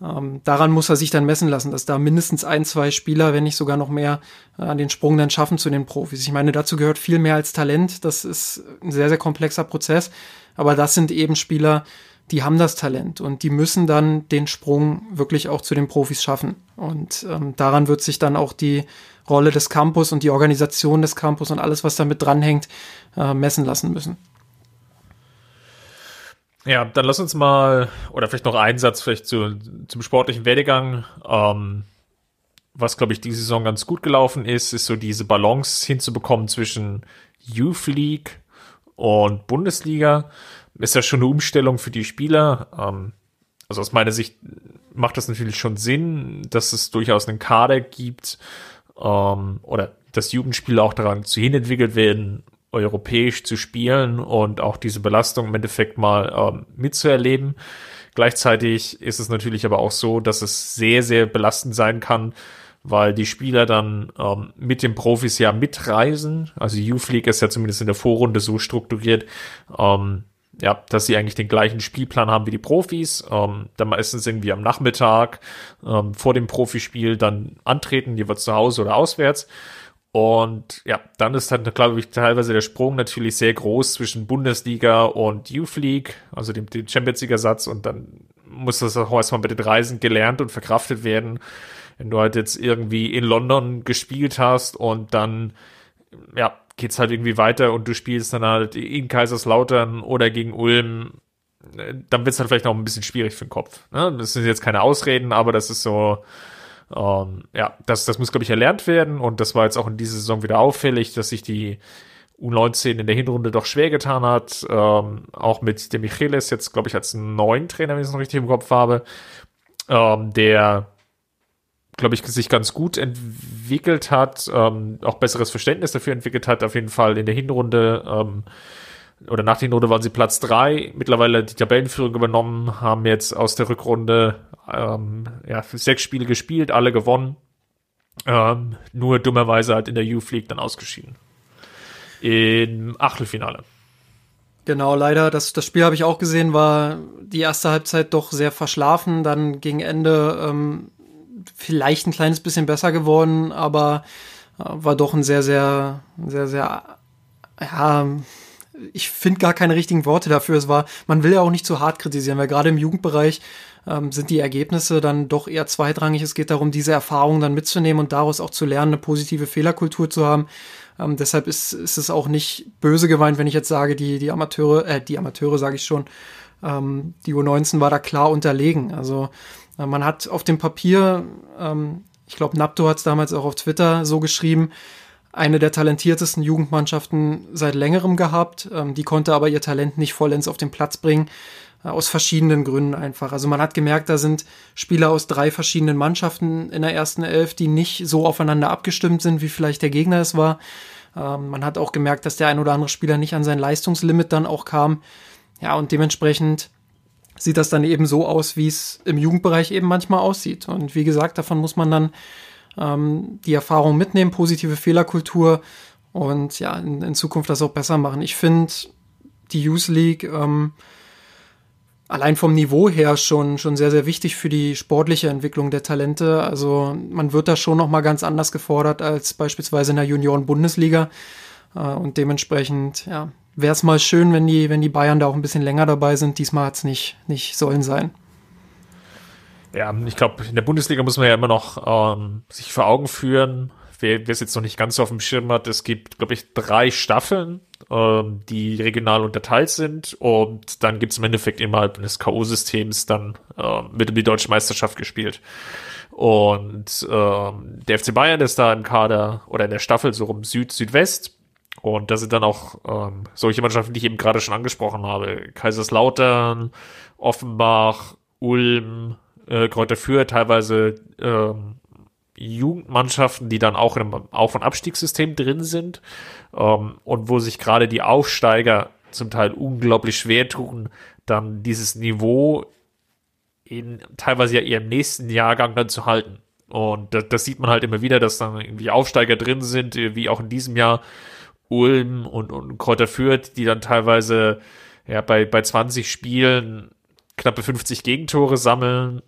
Ähm, daran muss er sich dann messen lassen, dass da mindestens ein, zwei Spieler, wenn nicht sogar noch mehr, äh, den Sprung dann schaffen zu den Profis. Ich meine, dazu gehört viel mehr als Talent. Das ist ein sehr, sehr komplexer Prozess. Aber das sind eben Spieler, die haben das Talent und die müssen dann den Sprung wirklich auch zu den Profis schaffen. Und ähm, daran wird sich dann auch die Rolle des Campus und die Organisation des Campus und alles, was damit dranhängt, äh, messen lassen müssen. Ja, dann lass uns mal, oder vielleicht noch einen Satz vielleicht zu, zum sportlichen Werdegang. Ähm, was, glaube ich, die Saison ganz gut gelaufen ist, ist so diese Balance hinzubekommen zwischen Youth League und Bundesliga. Ist ja schon eine Umstellung für die Spieler. Ähm, also aus meiner Sicht macht das natürlich schon Sinn, dass es durchaus einen Kader gibt ähm, oder dass Jugendspieler auch daran zu hin entwickelt werden, europäisch zu spielen und auch diese Belastung im Endeffekt mal ähm, mitzuerleben. Gleichzeitig ist es natürlich aber auch so, dass es sehr, sehr belastend sein kann, weil die Spieler dann ähm, mit den Profis ja mitreisen. Also Youth League ist ja zumindest in der Vorrunde so strukturiert, ähm, ja, dass sie eigentlich den gleichen Spielplan haben wie die Profis, ähm, dann meistens irgendwie am Nachmittag ähm, vor dem Profispiel dann antreten, jeweils zu Hause oder auswärts. Und ja, dann ist halt, glaube ich, teilweise der Sprung natürlich sehr groß zwischen Bundesliga und Youth League, also dem, dem Champions League-Ersatz. Und dann muss das auch erstmal mit den Reisen gelernt und verkraftet werden. Wenn du halt jetzt irgendwie in London gespielt hast und dann, ja, geht's halt irgendwie weiter und du spielst dann halt in Kaiserslautern oder gegen Ulm, dann wird's halt vielleicht noch ein bisschen schwierig für den Kopf. Ne? Das sind jetzt keine Ausreden, aber das ist so, ähm, ja, das, das muss, glaube ich, erlernt werden und das war jetzt auch in dieser Saison wieder auffällig, dass sich die U19 in der Hinrunde doch schwer getan hat, ähm, auch mit dem Michelis jetzt, glaube ich, als neuen Trainer, wenn ich es noch richtig im Kopf habe, ähm, der glaube ich, sich ganz gut entwickelt hat, ähm, auch besseres Verständnis dafür entwickelt hat, auf jeden Fall in der Hinrunde ähm, oder nach der Hinrunde waren sie Platz drei, mittlerweile die Tabellenführung übernommen, haben jetzt aus der Rückrunde ähm, ja, sechs Spiele gespielt, alle gewonnen. Ähm, nur dummerweise halt in der Youth League dann ausgeschieden. Im Achtelfinale. Genau, leider. Das, das Spiel habe ich auch gesehen, war die erste Halbzeit doch sehr verschlafen. Dann gegen Ende ähm, vielleicht ein kleines bisschen besser geworden, aber äh, war doch ein sehr, sehr, sehr, sehr, ja, ich finde gar keine richtigen Worte dafür. Es war, man will ja auch nicht zu hart kritisieren, weil gerade im Jugendbereich ähm, sind die Ergebnisse dann doch eher zweitrangig. Es geht darum, diese Erfahrungen dann mitzunehmen und daraus auch zu lernen, eine positive Fehlerkultur zu haben. Ähm, deshalb ist, ist es auch nicht böse gemeint, wenn ich jetzt sage, die, die Amateure, äh, die Amateure sage ich schon, ähm, die U19 war da klar unterlegen. Also man hat auf dem Papier, ähm, ich glaube, Napto hat es damals auch auf Twitter so geschrieben, eine der talentiertesten Jugendmannschaften seit längerem gehabt. Ähm, die konnte aber ihr Talent nicht vollends auf den Platz bringen. Äh, aus verschiedenen Gründen einfach. Also man hat gemerkt, da sind Spieler aus drei verschiedenen Mannschaften in der ersten Elf, die nicht so aufeinander abgestimmt sind, wie vielleicht der Gegner es war. Ähm, man hat auch gemerkt, dass der ein oder andere Spieler nicht an sein Leistungslimit dann auch kam. Ja, und dementsprechend sieht das dann eben so aus, wie es im Jugendbereich eben manchmal aussieht. Und wie gesagt, davon muss man dann ähm, die Erfahrung mitnehmen, positive Fehlerkultur und ja, in, in Zukunft das auch besser machen. Ich finde die Youth League ähm, allein vom Niveau her schon, schon sehr, sehr wichtig für die sportliche Entwicklung der Talente. Also man wird da schon nochmal ganz anders gefordert als beispielsweise in der Junioren-Bundesliga. Äh, und dementsprechend, ja, wäre es mal schön, wenn die, wenn die Bayern da auch ein bisschen länger dabei sind. Diesmal hat es nicht, nicht sollen sein. Ja, ich glaube, in der Bundesliga muss man ja immer noch ähm, sich vor Augen führen, wer es jetzt noch nicht ganz so auf dem Schirm hat, es gibt, glaube ich, drei Staffeln, ähm, die regional unterteilt sind und dann gibt es im Endeffekt innerhalb des K.O.-Systems dann äh, wird um die deutsche Meisterschaft gespielt. Und ähm, der FC Bayern ist da im Kader oder in der Staffel so rum Süd-Südwest. Und da sind dann auch ähm, solche Mannschaften, die ich eben gerade schon angesprochen habe. Kaiserslautern, Offenbach, Ulm, äh, Kräuter Fürth, teilweise ähm, Jugendmannschaften, die dann auch einem Auf- und Abstiegssystem drin sind ähm, und wo sich gerade die Aufsteiger zum Teil unglaublich schwer tun, dann dieses Niveau in teilweise ja ihrem nächsten Jahrgang dann zu halten. Und das, das sieht man halt immer wieder, dass dann irgendwie Aufsteiger drin sind, wie auch in diesem Jahr Ulm und, und Kräuter Fürth, die dann teilweise ja bei, bei 20 Spielen knappe 50 Gegentore sammeln.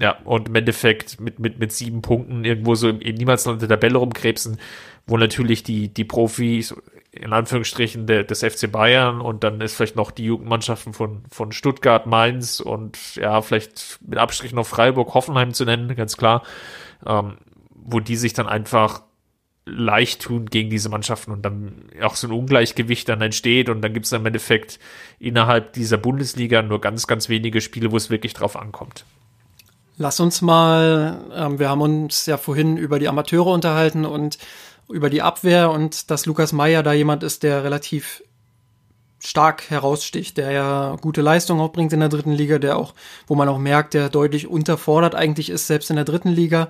Ja, und im Endeffekt mit, mit, mit sieben Punkten irgendwo so im, im Niemandsland der Tabelle rumkrebsen, wo natürlich die, die Profis, in Anführungsstrichen, der, des FC Bayern und dann ist vielleicht noch die Jugendmannschaften von, von Stuttgart, Mainz und ja, vielleicht mit Abstrich noch Freiburg, Hoffenheim zu nennen, ganz klar, ähm, wo die sich dann einfach leicht tun gegen diese Mannschaften und dann auch so ein Ungleichgewicht dann entsteht und dann gibt es im Endeffekt innerhalb dieser Bundesliga nur ganz, ganz wenige Spiele, wo es wirklich drauf ankommt. Lass uns mal, ähm, wir haben uns ja vorhin über die Amateure unterhalten und über die Abwehr und dass Lukas Meyer da jemand ist, der relativ stark heraussticht, der ja gute Leistung auch bringt in der dritten Liga, der auch, wo man auch merkt, der deutlich unterfordert eigentlich ist, selbst in der dritten Liga.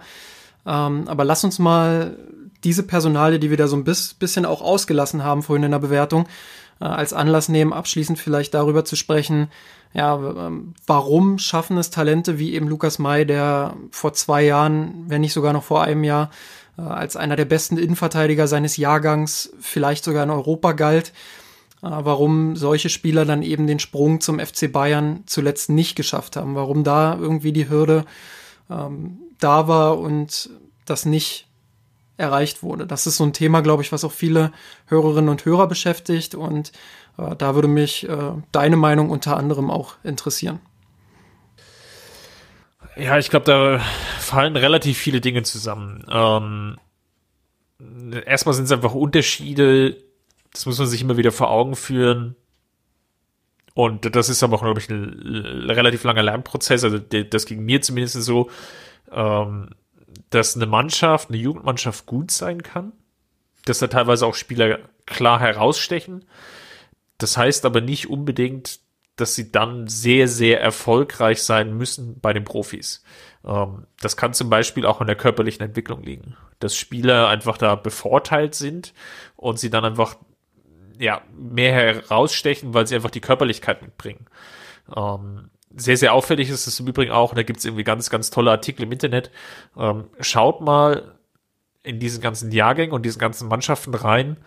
Ähm, aber lass uns mal diese Personale, die wir da so ein bisschen auch ausgelassen haben vorhin in der Bewertung, äh, als Anlass nehmen, abschließend vielleicht darüber zu sprechen, ja, ähm, warum schaffen es Talente wie eben Lukas May, der vor zwei Jahren, wenn nicht sogar noch vor einem Jahr, äh, als einer der besten Innenverteidiger seines Jahrgangs vielleicht sogar in Europa galt, äh, warum solche Spieler dann eben den Sprung zum FC Bayern zuletzt nicht geschafft haben, warum da irgendwie die Hürde ähm, da war und das nicht erreicht wurde. Das ist so ein Thema, glaube ich, was auch viele Hörerinnen und Hörer beschäftigt und äh, da würde mich äh, deine Meinung unter anderem auch interessieren. Ja, ich glaube, da fallen relativ viele Dinge zusammen. Ähm, erstmal sind es einfach Unterschiede, das muss man sich immer wieder vor Augen führen. Und das ist aber auch, glaube ich, ein relativ langer Lernprozess. Also das ging mir zumindest so. Ähm, dass eine Mannschaft, eine Jugendmannschaft gut sein kann, dass da teilweise auch Spieler klar herausstechen. Das heißt aber nicht unbedingt, dass sie dann sehr, sehr erfolgreich sein müssen bei den Profis. Ähm, das kann zum Beispiel auch in der körperlichen Entwicklung liegen, dass Spieler einfach da bevorteilt sind und sie dann einfach ja, mehr herausstechen, weil sie einfach die Körperlichkeit mitbringen. Ähm, sehr, sehr auffällig ist es im Übrigen auch, da gibt es irgendwie ganz, ganz tolle Artikel im Internet. Ähm, schaut mal in diesen ganzen Jahrgängen und diesen ganzen Mannschaften rein,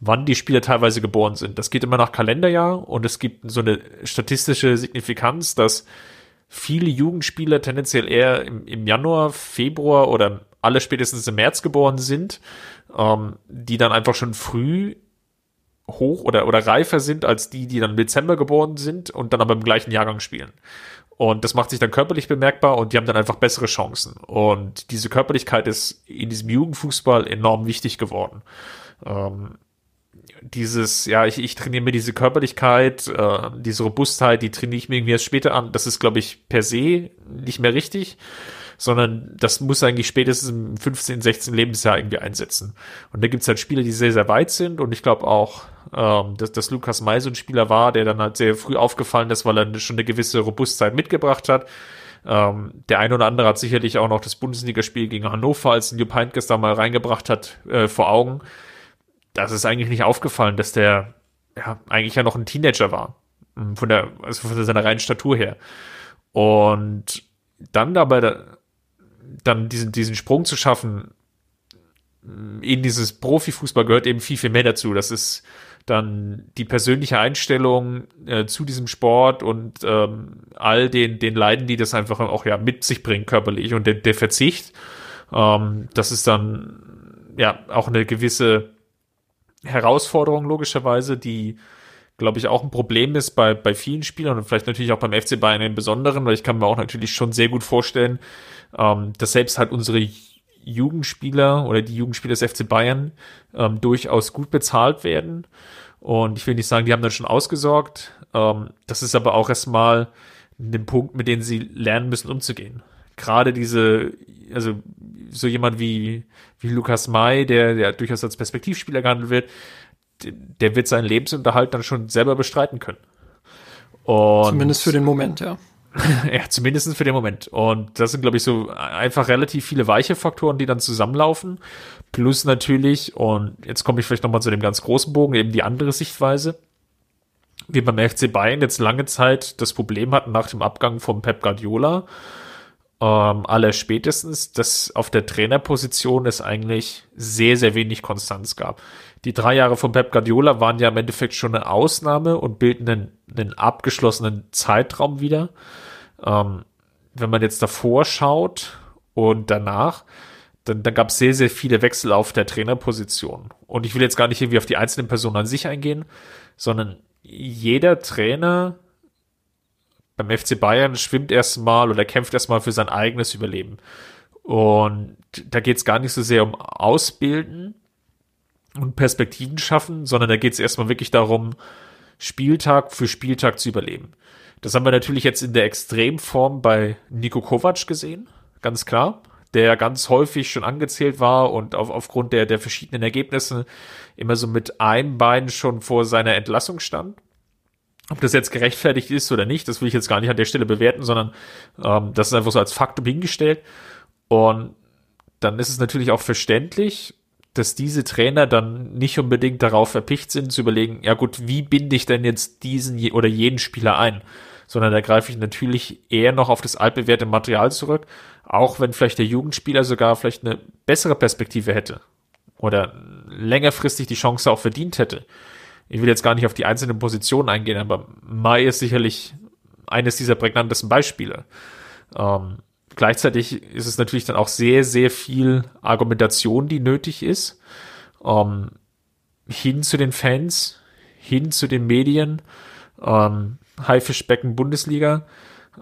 wann die Spieler teilweise geboren sind. Das geht immer nach Kalenderjahr und es gibt so eine statistische Signifikanz, dass viele Jugendspieler tendenziell eher im, im Januar, Februar oder alle spätestens im März geboren sind, ähm, die dann einfach schon früh hoch oder, oder reifer sind als die, die dann im Dezember geboren sind und dann aber im gleichen Jahrgang spielen. Und das macht sich dann körperlich bemerkbar und die haben dann einfach bessere Chancen. Und diese Körperlichkeit ist in diesem Jugendfußball enorm wichtig geworden. Ähm, dieses, ja, ich, ich trainiere mir diese Körperlichkeit, äh, diese Robustheit, die trainiere ich mir irgendwie erst später an. Das ist, glaube ich, per se nicht mehr richtig, sondern das muss eigentlich spätestens im 15, 16 Lebensjahr irgendwie einsetzen. Und da gibt's halt Spieler, die sehr, sehr weit sind und ich glaube auch, ähm, dass, dass Lukas May so ein Spieler war, der dann halt sehr früh aufgefallen ist, weil er schon eine gewisse Robustheit mitgebracht hat. Ähm, der eine oder andere hat sicherlich auch noch das Bundesligaspiel gegen Hannover, als New Heintges da mal reingebracht hat, äh, vor Augen das ist eigentlich nicht aufgefallen, dass der ja eigentlich ja noch ein Teenager war. Hm, von der, also von seiner reinen Statur her. Und dann dabei da, dann diesen, diesen Sprung zu schaffen, in dieses Profifußball gehört eben viel, viel mehr dazu. Das ist dann die persönliche Einstellung äh, zu diesem Sport und ähm, all den, den Leiden, die das einfach auch ja mit sich bringt, körperlich. Und der, der Verzicht, ähm, das ist dann ja auch eine gewisse Herausforderung logischerweise, die glaube ich auch ein Problem ist bei, bei vielen Spielern und vielleicht natürlich auch beim FC Bayern im Besonderen, weil ich kann mir auch natürlich schon sehr gut vorstellen, ähm, dass selbst halt unsere Jugendspieler oder die Jugendspieler des FC Bayern ähm, durchaus gut bezahlt werden. Und ich will nicht sagen, die haben dann schon ausgesorgt. Ähm, das ist aber auch erstmal ein Punkt, mit dem sie lernen müssen, umzugehen. Gerade diese, also so jemand wie, wie Lukas May, der, der durchaus als Perspektivspieler gehandelt wird, der wird seinen Lebensunterhalt dann schon selber bestreiten können. Und zumindest für den Moment, ja. ja, zumindest für den Moment. Und das sind, glaube ich, so einfach relativ viele weiche Faktoren, die dann zusammenlaufen. Plus natürlich, und jetzt komme ich vielleicht nochmal zu dem ganz großen Bogen, eben die andere Sichtweise. Wir beim FC Bayern jetzt lange Zeit das Problem hatten nach dem Abgang von Pep Guardiola, ähm, aller spätestens, dass auf der Trainerposition es eigentlich sehr, sehr wenig Konstanz gab. Die drei Jahre von Pep Guardiola waren ja im Endeffekt schon eine Ausnahme und bilden einen, einen abgeschlossenen Zeitraum wieder. Ähm, wenn man jetzt davor schaut und danach, dann, dann gab es sehr, sehr viele Wechsel auf der Trainerposition. Und ich will jetzt gar nicht irgendwie auf die einzelnen Personen an sich eingehen, sondern jeder Trainer beim FC Bayern schwimmt erstmal oder kämpft erstmal für sein eigenes Überleben. Und da geht es gar nicht so sehr um Ausbilden und Perspektiven schaffen, sondern da geht es erstmal wirklich darum, Spieltag für Spieltag zu überleben. Das haben wir natürlich jetzt in der Extremform bei Nico Kovac gesehen, ganz klar, der ganz häufig schon angezählt war und auf, aufgrund der, der verschiedenen Ergebnisse immer so mit einem Bein schon vor seiner Entlassung stand. Ob das jetzt gerechtfertigt ist oder nicht, das will ich jetzt gar nicht an der Stelle bewerten, sondern ähm, das ist einfach so als Faktum hingestellt. Und dann ist es natürlich auch verständlich, dass diese Trainer dann nicht unbedingt darauf verpicht sind, zu überlegen, ja gut, wie binde ich denn jetzt diesen oder jeden Spieler ein? Sondern da greife ich natürlich eher noch auf das altbewährte Material zurück, auch wenn vielleicht der Jugendspieler sogar vielleicht eine bessere Perspektive hätte oder längerfristig die Chance auch verdient hätte ich will jetzt gar nicht auf die einzelnen Positionen eingehen, aber Mai ist sicherlich eines dieser prägnantesten Beispiele. Ähm, gleichzeitig ist es natürlich dann auch sehr, sehr viel Argumentation, die nötig ist, ähm, hin zu den Fans, hin zu den Medien, ähm, Haifischbecken Bundesliga,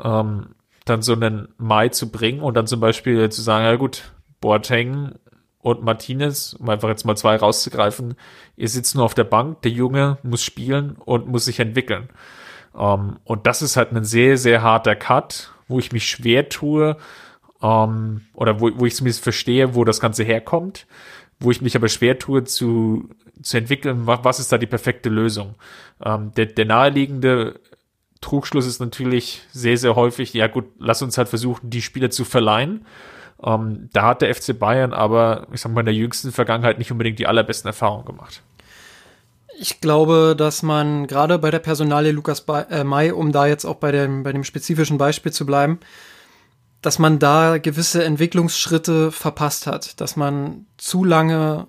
ähm, dann so einen Mai zu bringen und dann zum Beispiel zu sagen, ja gut, Boateng und Martinez, um einfach jetzt mal zwei rauszugreifen, ihr sitzt nur auf der Bank, der Junge muss spielen und muss sich entwickeln. Um, ähm, und das ist halt ein sehr, sehr harter Cut, wo ich mich schwer tue, ähm, oder wo, wo ich zumindest verstehe, wo das Ganze herkommt, wo ich mich aber schwer tue zu, zu entwickeln, was ist da die perfekte Lösung. Ähm, der, der naheliegende Trugschluss ist natürlich sehr, sehr häufig, ja gut, lass uns halt versuchen, die Spieler zu verleihen. Ähm, da hat der FC Bayern aber, ich sag mal, in der jüngsten Vergangenheit nicht unbedingt die allerbesten Erfahrungen gemacht. Ich glaube, dass man gerade bei der Personalie Lukas äh, May, um da jetzt auch bei dem, bei dem spezifischen Beispiel zu bleiben, dass man da gewisse Entwicklungsschritte verpasst hat, dass man zu lange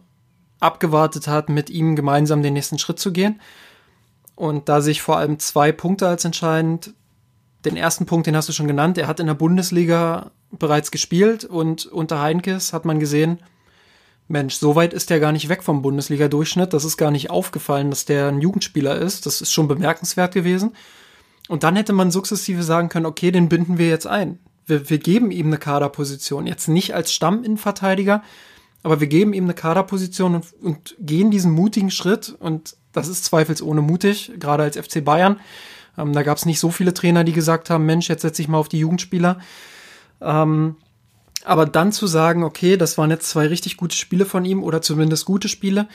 abgewartet hat, mit ihm gemeinsam den nächsten Schritt zu gehen. Und da sehe ich vor allem zwei Punkte als entscheidend. Den ersten Punkt, den hast du schon genannt, er hat in der Bundesliga bereits gespielt und unter Heinkes hat man gesehen, Mensch, so weit ist der gar nicht weg vom Bundesliga-Durchschnitt. Das ist gar nicht aufgefallen, dass der ein Jugendspieler ist. Das ist schon bemerkenswert gewesen. Und dann hätte man sukzessive sagen können, okay, den binden wir jetzt ein. Wir, wir geben ihm eine Kaderposition. Jetzt nicht als Stamminnenverteidiger, aber wir geben ihm eine Kaderposition und, und gehen diesen mutigen Schritt. Und das ist zweifelsohne mutig, gerade als FC Bayern. Ähm, da gab es nicht so viele Trainer, die gesagt haben, Mensch, jetzt setze ich mal auf die Jugendspieler. Ähm, aber dann zu sagen, okay, das waren jetzt zwei richtig gute Spiele von ihm oder zumindest gute Spiele,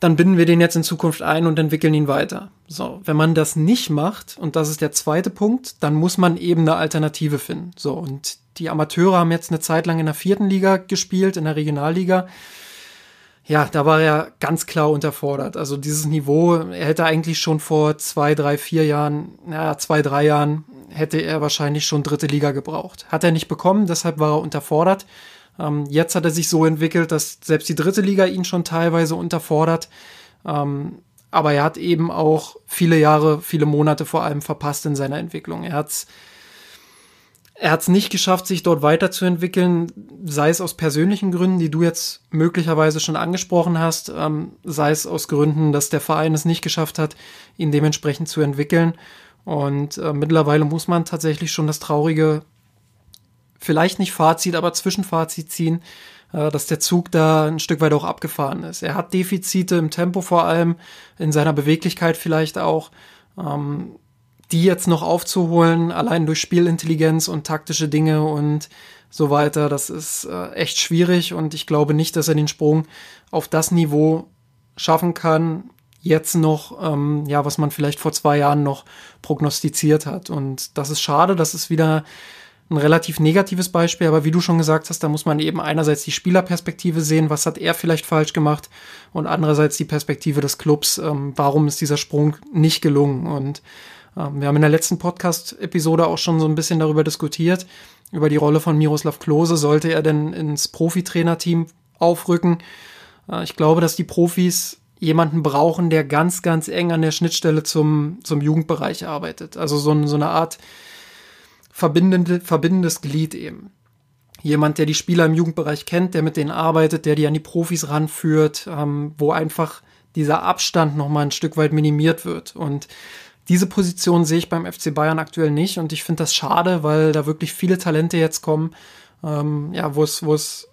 dann binden wir den jetzt in Zukunft ein und entwickeln ihn weiter. So, wenn man das nicht macht, und das ist der zweite Punkt, dann muss man eben eine Alternative finden. So, und die Amateure haben jetzt eine Zeit lang in der vierten Liga gespielt, in der Regionalliga. Ja, da war er ganz klar unterfordert. Also dieses Niveau, er hätte eigentlich schon vor zwei, drei, vier Jahren, naja, zwei, drei Jahren hätte er wahrscheinlich schon dritte Liga gebraucht. Hat er nicht bekommen, deshalb war er unterfordert. Ähm, jetzt hat er sich so entwickelt, dass selbst die dritte Liga ihn schon teilweise unterfordert. Ähm, aber er hat eben auch viele Jahre, viele Monate vor allem verpasst in seiner Entwicklung. Er hat's er hat es nicht geschafft, sich dort weiterzuentwickeln, sei es aus persönlichen Gründen, die du jetzt möglicherweise schon angesprochen hast, ähm, sei es aus Gründen, dass der Verein es nicht geschafft hat, ihn dementsprechend zu entwickeln. Und äh, mittlerweile muss man tatsächlich schon das traurige, vielleicht nicht Fazit, aber Zwischenfazit ziehen, äh, dass der Zug da ein Stück weit auch abgefahren ist. Er hat Defizite im Tempo vor allem, in seiner Beweglichkeit vielleicht auch. Ähm, die jetzt noch aufzuholen, allein durch Spielintelligenz und taktische Dinge und so weiter, das ist äh, echt schwierig und ich glaube nicht, dass er den Sprung auf das Niveau schaffen kann, jetzt noch, ähm, ja, was man vielleicht vor zwei Jahren noch prognostiziert hat. Und das ist schade, das ist wieder ein relativ negatives Beispiel, aber wie du schon gesagt hast, da muss man eben einerseits die Spielerperspektive sehen, was hat er vielleicht falsch gemacht, und andererseits die Perspektive des Clubs, ähm, warum ist dieser Sprung nicht gelungen. Und ähm, wir haben in der letzten Podcast-Episode auch schon so ein bisschen darüber diskutiert, über die Rolle von Miroslav Klose. Sollte er denn ins Profitrainerteam aufrücken? Äh, ich glaube, dass die Profis jemanden brauchen, der ganz, ganz eng an der Schnittstelle zum, zum Jugendbereich arbeitet. Also so, so eine Art verbindende, verbindendes Glied eben. Jemand, der die Spieler im Jugendbereich kennt, der mit denen arbeitet, der die an die Profis ranführt, ähm, wo einfach dieser Abstand nochmal ein Stück weit minimiert wird. Und diese Position sehe ich beim FC Bayern aktuell nicht und ich finde das schade, weil da wirklich viele Talente jetzt kommen, ähm, ja, wo es, wo es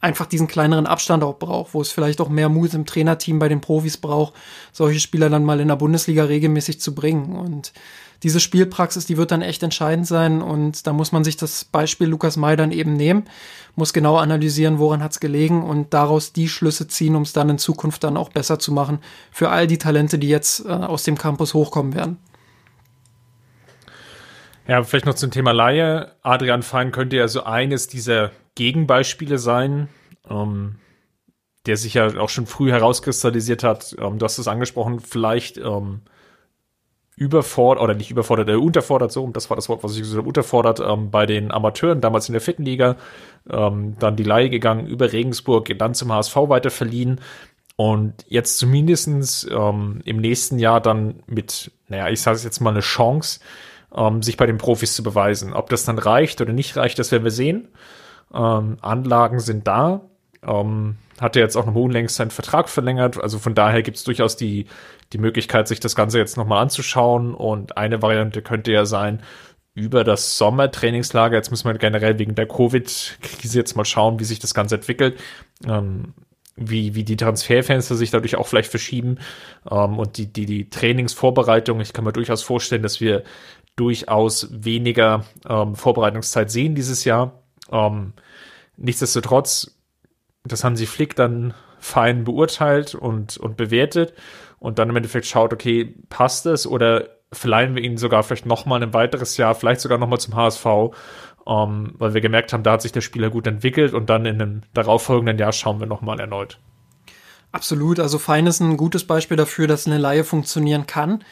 einfach diesen kleineren Abstand auch braucht, wo es vielleicht auch mehr Mut im Trainerteam bei den Profis braucht, solche Spieler dann mal in der Bundesliga regelmäßig zu bringen. Und diese Spielpraxis, die wird dann echt entscheidend sein. Und da muss man sich das Beispiel Lukas May dann eben nehmen, muss genau analysieren, woran hat es gelegen und daraus die Schlüsse ziehen, um es dann in Zukunft dann auch besser zu machen für all die Talente, die jetzt äh, aus dem Campus hochkommen werden. Ja, vielleicht noch zum Thema Laie. Adrian Fein könnte ja so eines dieser Gegenbeispiele sein, ähm, der sich ja auch schon früh herauskristallisiert hat. Ähm, du hast es angesprochen, vielleicht ähm, überfordert, oder nicht überfordert, äh, unterfordert, so, das war das Wort, was ich gesagt habe, unterfordert ähm, bei den Amateuren, damals in der vierten Liga, ähm, dann die Laie gegangen über Regensburg, dann zum HSV weiter verliehen und jetzt zumindestens ähm, im nächsten Jahr dann mit, naja, ich sage es jetzt mal, eine Chance, ähm, sich bei den Profis zu beweisen. Ob das dann reicht oder nicht reicht, das werden wir sehen. Ähm, Anlagen sind da. Ähm, hat er jetzt auch noch unlängst seinen Vertrag verlängert. Also von daher gibt es durchaus die, die Möglichkeit, sich das Ganze jetzt nochmal anzuschauen. Und eine Variante könnte ja sein, über das Sommertrainingslager, jetzt müssen wir generell wegen der Covid-Krise jetzt mal schauen, wie sich das Ganze entwickelt. Ähm, wie, wie die Transferfenster sich dadurch auch vielleicht verschieben ähm, und die, die, die Trainingsvorbereitung. Ich kann mir durchaus vorstellen, dass wir durchaus weniger ähm, Vorbereitungszeit sehen dieses Jahr. Ähm, nichtsdestotrotz, das haben sie Flick dann fein beurteilt und, und bewertet und dann im Endeffekt schaut, okay, passt es oder verleihen wir ihn sogar vielleicht nochmal ein weiteres Jahr, vielleicht sogar nochmal zum HSV, ähm, weil wir gemerkt haben, da hat sich der Spieler gut entwickelt und dann in einem darauffolgenden Jahr schauen wir nochmal erneut. Absolut, also Fein ist ein gutes Beispiel dafür, dass eine Laie funktionieren kann.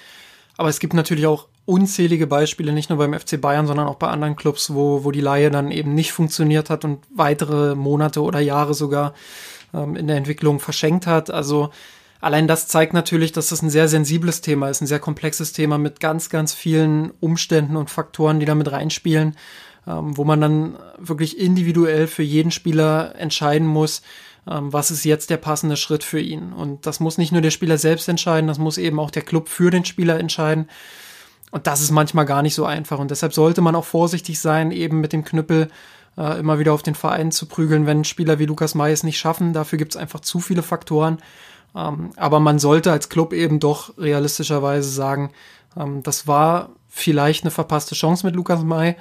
Aber es gibt natürlich auch unzählige Beispiele, nicht nur beim FC Bayern, sondern auch bei anderen Clubs, wo, wo die Laie dann eben nicht funktioniert hat und weitere Monate oder Jahre sogar ähm, in der Entwicklung verschenkt hat. Also allein das zeigt natürlich, dass das ein sehr sensibles Thema ist, ein sehr komplexes Thema mit ganz, ganz vielen Umständen und Faktoren, die da mit reinspielen, ähm, wo man dann wirklich individuell für jeden Spieler entscheiden muss, ähm, was ist jetzt der passende Schritt für ihn. Und das muss nicht nur der Spieler selbst entscheiden, das muss eben auch der Club für den Spieler entscheiden. Und das ist manchmal gar nicht so einfach. Und deshalb sollte man auch vorsichtig sein, eben mit dem Knüppel äh, immer wieder auf den Verein zu prügeln, wenn Spieler wie Lukas May es nicht schaffen. Dafür gibt es einfach zu viele Faktoren. Ähm, aber man sollte als Club eben doch realistischerweise sagen, ähm, das war vielleicht eine verpasste Chance mit Lukas May.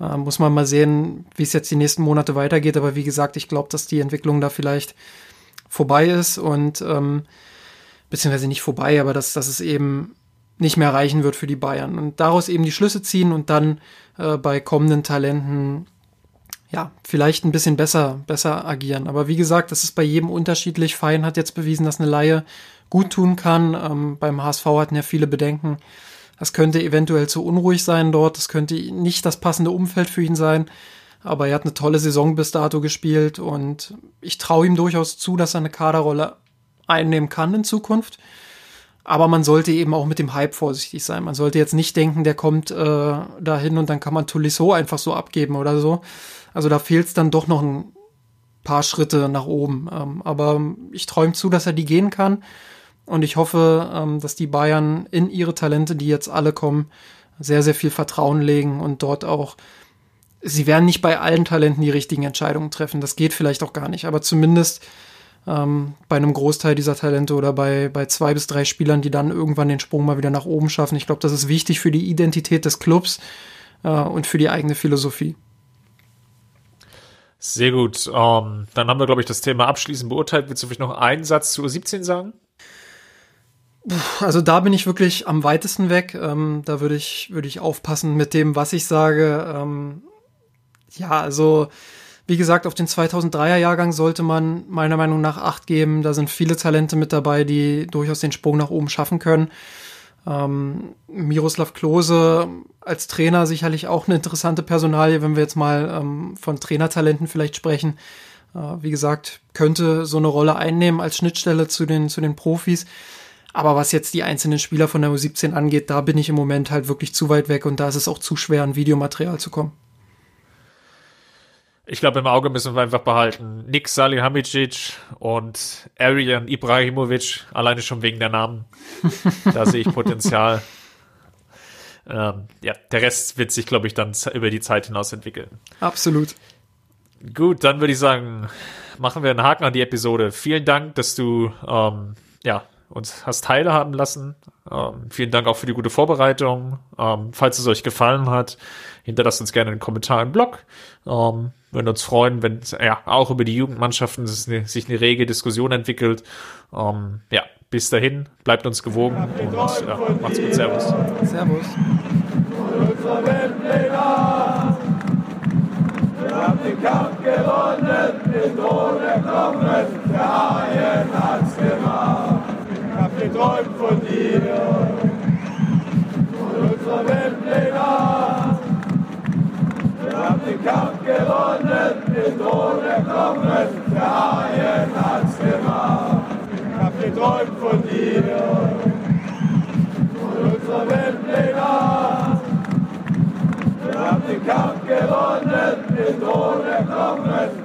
Äh, muss man mal sehen, wie es jetzt die nächsten Monate weitergeht. Aber wie gesagt, ich glaube, dass die Entwicklung da vielleicht vorbei ist und ähm, beziehungsweise nicht vorbei, aber dass, dass es eben nicht mehr reichen wird für die Bayern. Und daraus eben die Schlüsse ziehen und dann äh, bei kommenden Talenten ja, vielleicht ein bisschen besser, besser agieren. Aber wie gesagt, das ist bei jedem unterschiedlich. Fein hat jetzt bewiesen, dass eine Laie gut tun kann. Ähm, beim HSV hatten ja viele Bedenken. Das könnte eventuell zu unruhig sein dort. Das könnte nicht das passende Umfeld für ihn sein. Aber er hat eine tolle Saison bis dato gespielt und ich traue ihm durchaus zu, dass er eine Kaderrolle einnehmen kann in Zukunft. Aber man sollte eben auch mit dem Hype vorsichtig sein. Man sollte jetzt nicht denken, der kommt äh, dahin und dann kann man Tolisso einfach so abgeben oder so. Also da fehlt es dann doch noch ein paar Schritte nach oben. Ähm, aber ich träume zu, dass er die gehen kann. Und ich hoffe, ähm, dass die Bayern in ihre Talente, die jetzt alle kommen, sehr, sehr viel Vertrauen legen und dort auch sie werden nicht bei allen Talenten die richtigen Entscheidungen treffen. Das geht vielleicht auch gar nicht. Aber zumindest ähm, bei einem Großteil dieser Talente oder bei, bei zwei bis drei Spielern, die dann irgendwann den Sprung mal wieder nach oben schaffen. Ich glaube, das ist wichtig für die Identität des Clubs äh, und für die eigene Philosophie. Sehr gut. Um, ähm, dann haben wir, glaube ich, das Thema abschließend beurteilt. Willst du vielleicht noch einen Satz zu U17 sagen? Also da bin ich wirklich am weitesten weg. Ähm, da würde ich, würde ich aufpassen mit dem, was ich sage. Ähm, ja, also wie gesagt, auf den 2003er Jahrgang sollte man meiner Meinung nach Acht geben. Da sind viele Talente mit dabei, die durchaus den Sprung nach oben schaffen können. Ähm, Miroslav Klose als Trainer sicherlich auch eine interessante Personalie, wenn wir jetzt mal ähm, von Trainertalenten vielleicht sprechen. Äh, wie gesagt, könnte so eine Rolle einnehmen als Schnittstelle zu den, zu den Profis. Aber was jetzt die einzelnen Spieler von der U17 angeht, da bin ich im Moment halt wirklich zu weit weg und da ist es auch zu schwer, an Videomaterial zu kommen. Ich glaube, im Auge müssen wir einfach behalten. Nick Salihamidzic und Arian Ibrahimovic, alleine schon wegen der Namen. Da sehe ich Potenzial. Ähm, ja, der Rest wird sich, glaube ich, dann über die Zeit hinaus entwickeln. Absolut. Gut, dann würde ich sagen, machen wir einen Haken an die Episode. Vielen Dank, dass du ähm, ja, uns hast teilhaben lassen. Ähm, vielen Dank auch für die gute Vorbereitung. Ähm, falls es euch gefallen hat, hinterlasst uns gerne einen Kommentar im Blog. Würden uns freuen, wenn ja auch über die Jugendmannschaften eine, sich eine rege Diskussion entwickelt. Ähm, ja, bis dahin, bleibt uns gewogen und ja, macht's gut. Servus. Servus. Wir haben den Kampf gewonnen, den Tod erklommen, der Haien hat's gemacht. Ich hab geträumt von dir, von unserer hab den Kampf gewonnen, den Tod erklommen, der Haien hat's gemacht. Ich hab geträumt von dir, von unserer Weltpläne. Wir haben den Kampf gewonnen, den Tod erklommen.